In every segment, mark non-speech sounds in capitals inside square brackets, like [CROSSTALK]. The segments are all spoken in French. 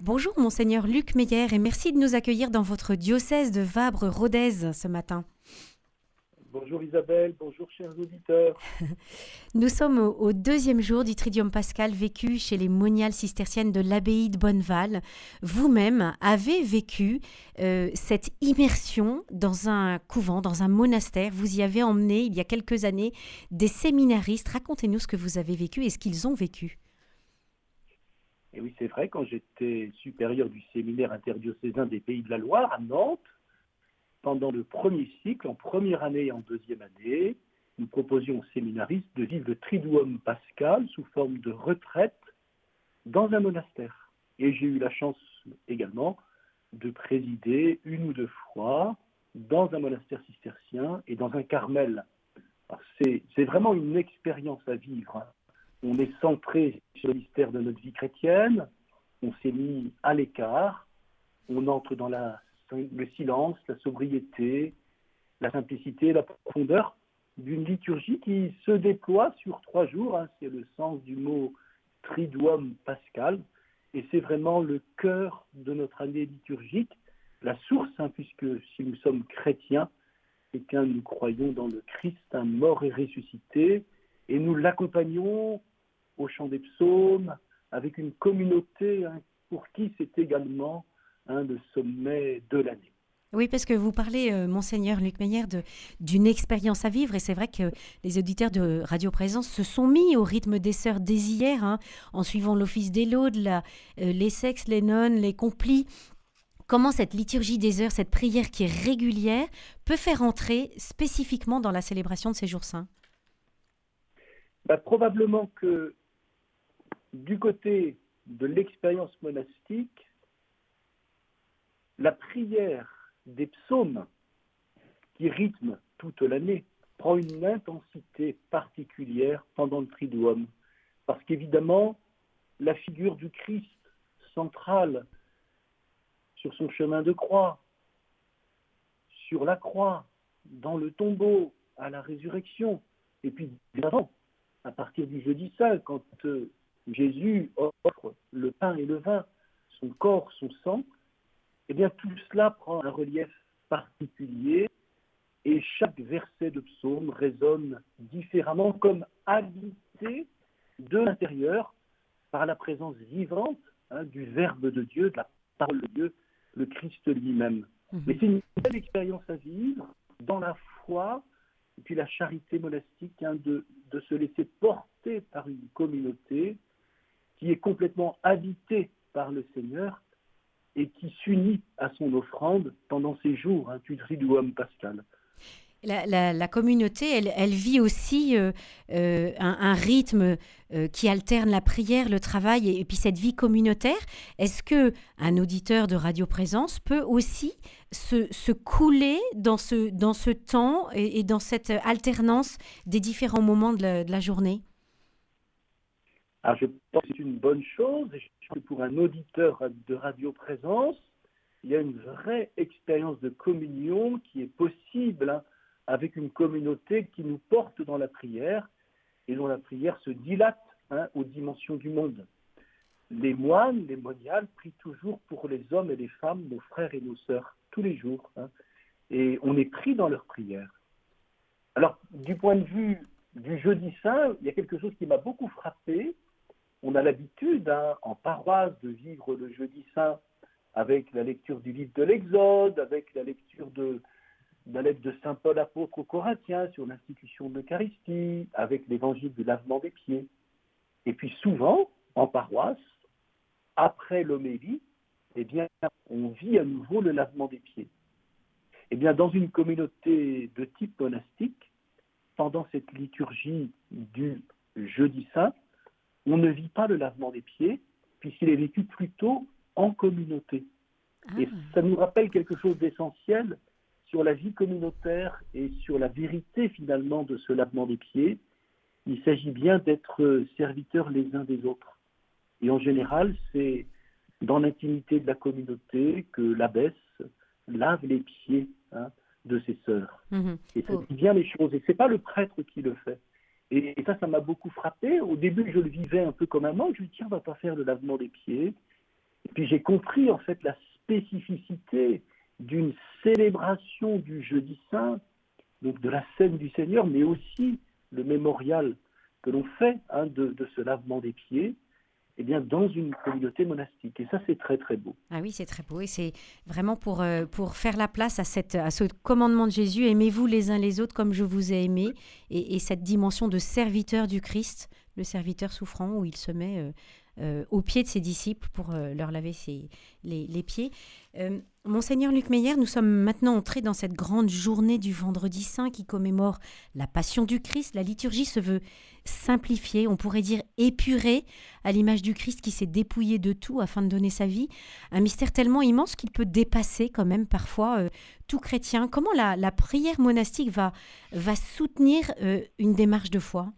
Bonjour monseigneur Luc Meyer et merci de nous accueillir dans votre diocèse de Vabre-Rodez ce matin. Bonjour Isabelle, bonjour chers auditeurs. [LAUGHS] Nous sommes au, deuxième jour du Tridium Pascal vécu chez les moniales cisterciennes de l'abbaye de Bonneval. Vous-même avez vécu euh, cette immersion dans un couvent, dans un monastère. Vous y avez emmené il y a quelques années des séminaristes. Racontez-nous ce que vous avez vécu et ce qu'ils ont vécu. Et oui, c'est vrai, quand j'étais supérieur du séminaire interdiocésain des Pays de la Loire à Nantes, pendant le premier cycle, en première année et en deuxième année, nous proposions aux séminaristes de vivre le Triduum pascal sous forme de retraite dans un monastère. Et j'ai eu la chance également de présider une ou deux fois dans un monastère cistercien et dans un carmel. C'est vraiment une expérience à vivre. Hein. On est centré sur le mystère de notre vie chrétienne, on s'est mis à l'écart, on entre dans le silence, la sobriété, la simplicité, la profondeur d'une liturgie qui se déploie sur trois jours. Hein. c'est le sens du mot triduum pascal. Et c'est vraiment le cœur de notre année liturgique, la source, hein, puisque si nous sommes chrétiens, c'est qu'un nous croyons dans le Christ, un mort et ressuscité, et nous l'accompagnons au chant des psaumes, avec une communauté hein, pour qui c'est également le sommet de l'année. Oui, parce que vous parlez, euh, monseigneur Luc Meyer, d'une expérience à vivre, et c'est vrai que les auditeurs de Radio Présence se sont mis au rythme des sœurs dès hier, hein, en suivant l'office des laudes, la, euh, les sexes, les nonnes, les complis. Comment cette liturgie des heures, cette prière qui est régulière, peut faire entrer spécifiquement dans la célébration de ces jours saints? Bah, Probablement que du côté de l'expérience monastique, la prière des psaumes qui rythme toute l'année prend une intensité particulière pendant le triduum. Parce qu'évidemment, la figure du Christ centrale sur son chemin de croix, sur la croix, dans le tombeau, à la résurrection, et puis avant, à partir du jeudi saint, quand euh, Jésus offre le pain et le vin, son corps, son sang, eh bien tout cela prend un relief particulier et chaque verset de psaume résonne différemment comme habité de l'intérieur par la présence vivante hein, du Verbe de Dieu, de la parole de Dieu, le Christ lui-même. Mhm. Mais c'est une belle expérience à vivre dans la foi et puis la charité monastique hein, de, de se laisser porter par une communauté qui est complètement habitée par le Seigneur et qui s'unit à son offrande pendant ces jours hein, du Triduum pascal. La, communauté, elle, vit aussi euh, euh, un, rythme euh, qui alterne la prière, le travail et, puis cette vie communautaire. Est-ce que un auditeur de Radio Présence peut aussi se, couler dans ce, dans ce temps et, dans cette alternance des différents moments de la journée? Alors, je pense que c'est une bonne chose. Et je pense que pour un auditeur de Radio Présence, il y a une vraie expérience de communion qui est possible hein, avec une communauté qui nous porte dans la prière et dont la prière se dilate hein, aux dimensions du monde. Les moines, les moniales prient toujours pour les hommes et les femmes, nos frères et nos sœurs, tous les jours. Hein, et on est pris dans leur prière. Alors, du point de vue du jeudi saint, il y a quelque chose qui m'a beaucoup frappé, on a l'habitude hein, en paroisse de vivre le jeudi saint avec la lecture du livre de l'Exode, avec la lecture de, la lettre de Saint Paul apôtre aux Corinthiens sur l'institution de l'Eucharistie, avec l'évangile du lavement des pieds. Et puis souvent, en paroisse, après l'homélie, eh bien, on vit à nouveau le lavement des pieds. Eh bien, dans une communauté de type monastique, pendant cette liturgie du jeudi saint, on ne vit pas le lavement des pieds, puisqu'il est vécu plutôt en communauté. Et ah. ça nous rappelle quelque chose d'essentiel sur la vie communautaire et sur la vérité finalement de ce lavement des pieds. Il s'agit bien d'être serviteurs les uns des autres. Et en général, c'est dans l'intimité de la communauté que l'abbesse lave les pieds hein, de ses sœurs. Mhm. Et ça dit bien les choses. Et ce n'est pas le prêtre qui le fait. Ça, ça m'a beaucoup frappé. Au début, je le vivais un peu comme un manque. Je me dis, tiens, on va pas faire le lavement des pieds. Et puis j'ai compris en fait la spécificité d'une célébration du jeudi saint, donc de la scène du Seigneur, mais aussi le mémorial que l'on fait hein, de, ce lavement des pieds, eh bien, dans une communauté monastique. Et ça, c'est très, très beau. Ah oui, c'est très beau. Et c'est vraiment pour, euh, pour faire la place à, cette, à ce commandement de Jésus, aimez-vous les uns les autres comme je vous ai aimé, et, cette dimension de serviteur du Christ, le serviteur souffrant, où il se met euh, euh, au pied de ses disciples pour leur laver les, pieds. Monseigneur Luc Meyer, nous sommes maintenant entrés dans cette grande journée du Vendredi Saint qui commémore la Passion du Christ. La liturgie se veut simplifiée, on pourrait dire épurée, à l'image du Christ qui s'est dépouillé de tout afin de donner sa vie. Un mystère tellement immense qu'il peut dépasser quand même parfois euh, tout chrétien. Comment la, prière monastique va, soutenir euh, une démarche de foi?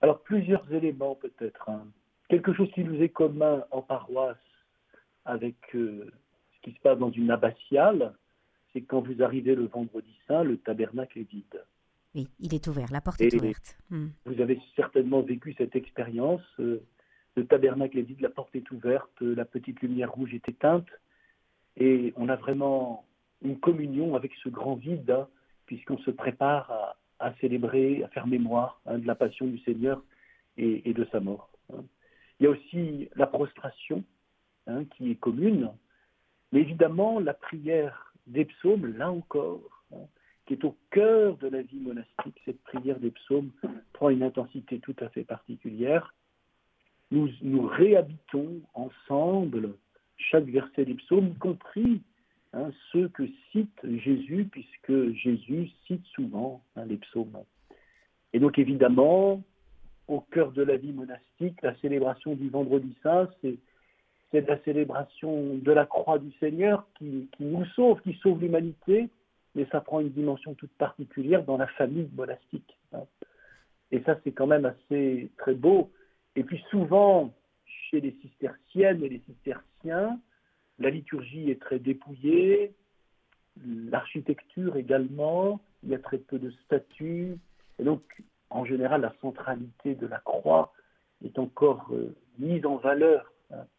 Alors plusieurs éléments peut-être. Hein. Quelque chose qui nous est commun en paroisse avec euh, ce qui se passe dans une abbatiale, c'est quand vous arrivez le vendredi saint, le tabernacle est vide. Oui, il est ouvert, la porte est ouverte. Hmm. Vous avez certainement vécu cette expérience. Euh, le tabernacle est vide, la porte est ouverte, la petite lumière rouge est éteinte, et on a vraiment une communion avec ce grand vide, hein, puisqu'on se prépare à, célébrer, à faire mémoire hein, de la passion du Seigneur et, de sa mort. Il y a aussi la prostration, Hein, qui est commune, mais évidemment la prière des psaumes, là encore, hein, qui est au cœur de la vie monastique, cette prière des psaumes prend une intensité tout à fait particulière. Nous, nous réhabitons ensemble chaque verset des psaumes, y compris hein, ceux que cite Jésus, puisque Jésus cite souvent les psaumes. Et donc évidemment, au cœur de la vie monastique, la célébration du vendredi saint, c'est la célébration de la croix du Seigneur qui, nous sauve, qui sauve l'humanité, mais ça prend une dimension toute particulière dans la famille monastique. Hein. Et ça, c'est quand même assez très beau. Et puis souvent, chez les cisterciennes et les cisterciens, la liturgie est très dépouillée, l'architecture également, il y a très peu de statues, et donc en général la centralité de la croix est encore euh, mise en valeur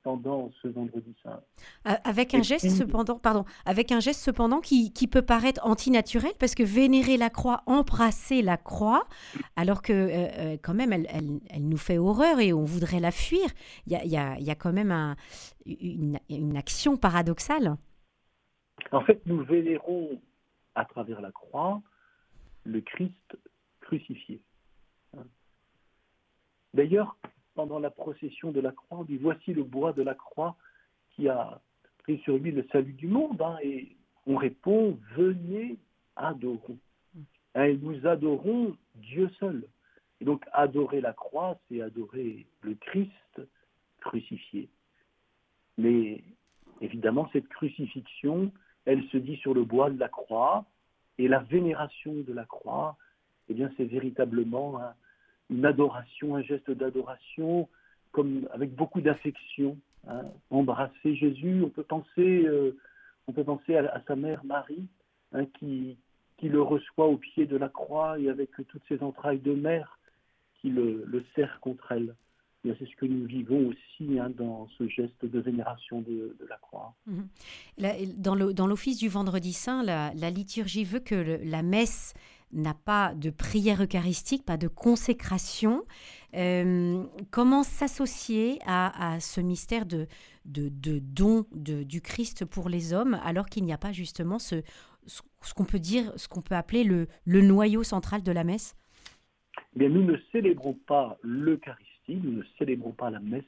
pendant ce vendredi saint. Avec un geste cependant, pardon, avec un geste cependant qui, qui, peut paraître antinaturel parce que vénérer la croix, embrasser la croix, alors que euh, euh, quand même elle, elle, elle, nous fait horreur et on voudrait la fuir. Il y a, y a, y a quand même un, une, une, action paradoxale. En fait, nous vénérons à travers la croix le Christ crucifié. D'ailleurs, pendant la procession de la croix, on dit voici le bois de la croix qui a pris sur lui le salut du monde. Hein, et on répond venez, adorons. Hein, et nous adorons Dieu seul. Et donc adorer la croix, c'est adorer le Christ crucifié. Mais évidemment, cette crucifixion, elle se dit sur le bois de la croix, et la vénération de la croix, eh bien, c'est véritablement un, une adoration, un geste d'adoration, comme avec beaucoup d'affection. Hein. Embrasser Jésus, on peut penser, euh, on peut penser à, sa mère Marie, hein, qui, qui le reçoit au pied de la croix et avec toutes ses entrailles de mère, qui le, le serre contre elle. C'est ce que nous vivons aussi hein, dans ce geste de vénération de, la croix. Mhm. dans l'office du vendredi saint, la, liturgie veut que la messe n'a pas de prière eucharistique, pas de consécration. Euh, comment s'associer à, ce mystère de, don du Christ pour les hommes alors qu'il n'y a pas justement ce, qu'on peut dire, ce qu'on peut appeler le, le, noyau central de la messe? Eh Bien, nous ne célébrons pas l'Eucharistie, nous ne célébrons pas la messe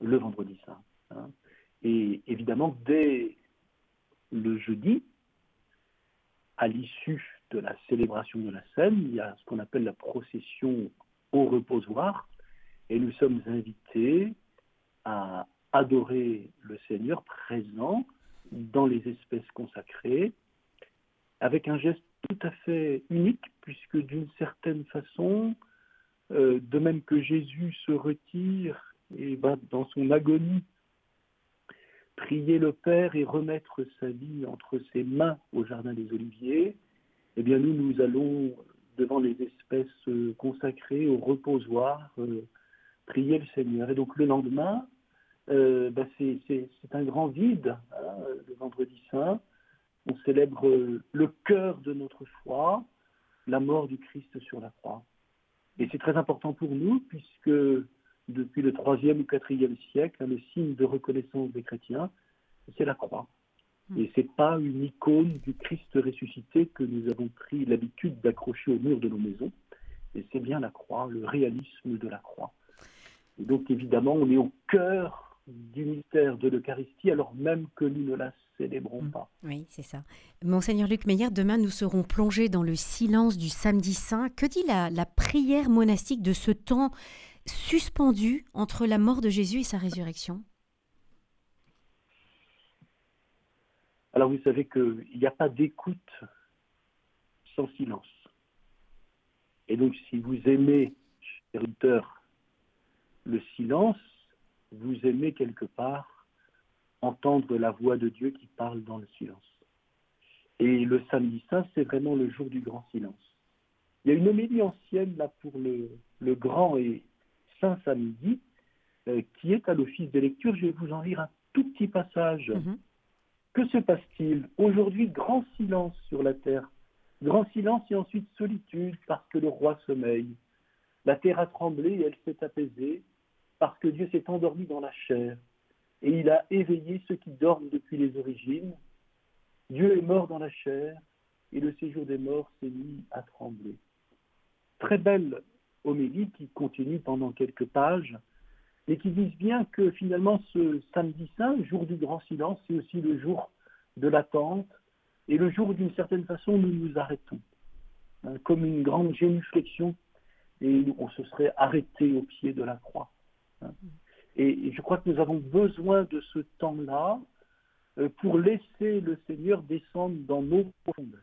le vendredi saint. Hein. Et évidemment, dès le jeudi, à l'issue de la célébration de la scène, il y a ce qu'on appelle la procession au reposoir, et nous sommes invités à adorer le Seigneur présent dans les espèces consacrées, avec un geste tout à fait unique, puisque d'une certaine façon, euh, de même que Jésus se retire et va dans son agonie prier le Père et remettre sa vie entre ses mains au Jardin des Oliviers, eh bien nous, nous allons devant les espèces euh, consacrées au reposoir, euh, priait le Seigneur. Et donc le lendemain, euh, bah, c'est un grand vide, hein, le vendredi saint. On célèbre le cœur de notre foi, la mort du Christ sur la croix. Et c'est très important pour nous, puisque depuis le troisième ou quatrième siècle, hein, le signe de reconnaissance des chrétiens, c'est la croix. Hmm. Et c'est pas une icône du Christ ressuscité que nous avons pris l'habitude d'accrocher au mur de nos maisons, et c'est bien la croix, le réalisme de la croix. Et donc évidemment, on est au cœur du mystère de l'Eucharistie, alors même que nous ne la célébrons hmm. pas. Oui, c'est ça. Monseigneur Luc Meyer, demain nous serons plongés dans le silence du samedi saint. Que dit la, la prière monastique de ce temps suspendu entre la mort de Jésus et sa résurrection Alors vous savez qu'il n'y a pas d'écoute sans silence. Et donc si vous aimez, cher auditeur, le silence, vous aimez quelque part entendre la voix de Dieu qui parle dans le silence. Et le samedi saint, c'est vraiment le jour du grand silence. Il y a une homélie ancienne là pour le, grand et saint samedi euh, qui est à l'office de lecture. Je vais vous en lire un tout petit passage. Mm-hmm. Que se passe-t-il? Aujourd'hui, grand silence sur la terre. Grand silence et ensuite solitude parce que le roi sommeille. La terre a tremblé et elle s'est apaisée parce que Dieu s'est endormi dans la chair et il a éveillé ceux qui dorment depuis les origines. Dieu est mort dans la chair et le séjour des morts s'est mis à trembler. Très belle homélie qui continue pendant quelques pages et qui disent bien que finalement ce samedi saint, jour du grand silence, c'est aussi le jour de l'attente et le jour d'une certaine façon nous nous arrêtons, hein, comme une grande génuflexion et on se serait arrêté au pied de la croix. Hein. Et, je crois que nous avons besoin de ce temps-là euh, pour laisser le Seigneur descendre dans nos profondeurs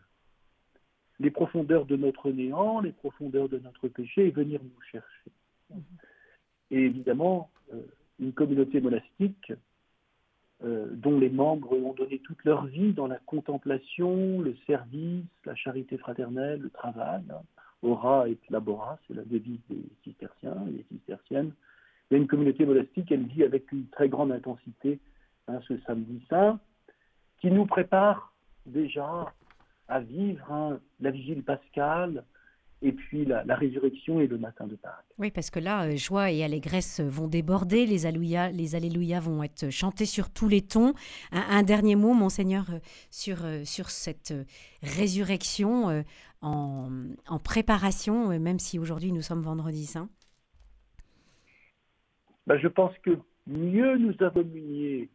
les profondeurs de notre néant, les profondeurs de notre péché et venir nous chercher. Et évidemment, euh, une communauté monastique euh, dont les membres ont donné toute leur vie dans la contemplation, le service, la charité fraternelle, le travail. Hein. Ora et labora, c'est la devise des cisterciens et des cisterciennes. Il y a une communauté monastique, elle vit avec une très grande intensité hein, ce samedi saint, qui nous prépare déjà à vivre hein, la vigile pascale, et puis la, résurrection et le matin de Pâques. Oui, parce que là, euh, joie et allégresse vont déborder, les, alléluia, les alléluia vont être chantés sur tous les tons. Un, dernier mot, monseigneur, euh, sur, euh, sur cette résurrection en, en, préparation, même si aujourd'hui nous sommes vendredi saint. Ben, je pense que mieux nous abomeniez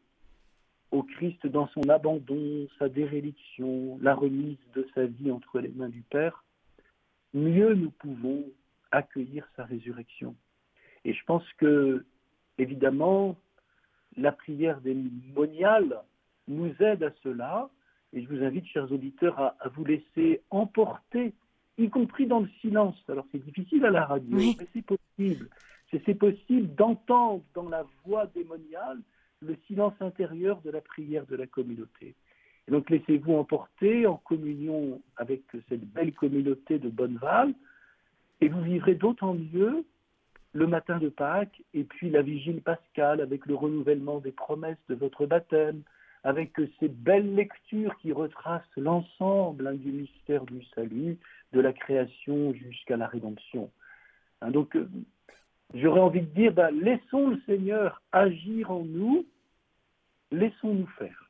au Christ dans son abandon, sa déréliction, la remise de sa vie entre les mains du Père, mieux nous pouvons accueillir sa résurrection. Et je pense que, évidemment, la prière des moniales nous aide à cela. Et je vous invite, chers auditeurs, à, vous laisser emporter, y compris dans le silence. Alors c'est difficile à la radio, mais c'est possible. C'est possible d'entendre dans la voix démoniale le silence intérieur de la prière de la communauté. Et donc laissez-vous emporter en communion avec cette belle communauté de Bonneval et vous vivrez d'autant mieux le matin de Pâques et puis la vigile pascale avec le renouvellement des promesses de votre baptême, avec ces belles lectures qui retracent l'ensemble hein, du mystère du salut, de la création jusqu'à la rédemption. Hein, donc euh, j'aurais envie de dire, ben, laissons le Seigneur agir en nous, laissons-nous faire.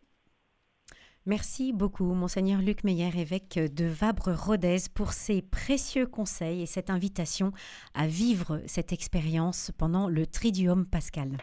Merci beaucoup, Monseigneur Luc Meyer, évêque de Vabre-Rodez, pour ces précieux conseils et cette invitation à vivre cette expérience pendant le Triduum pascal.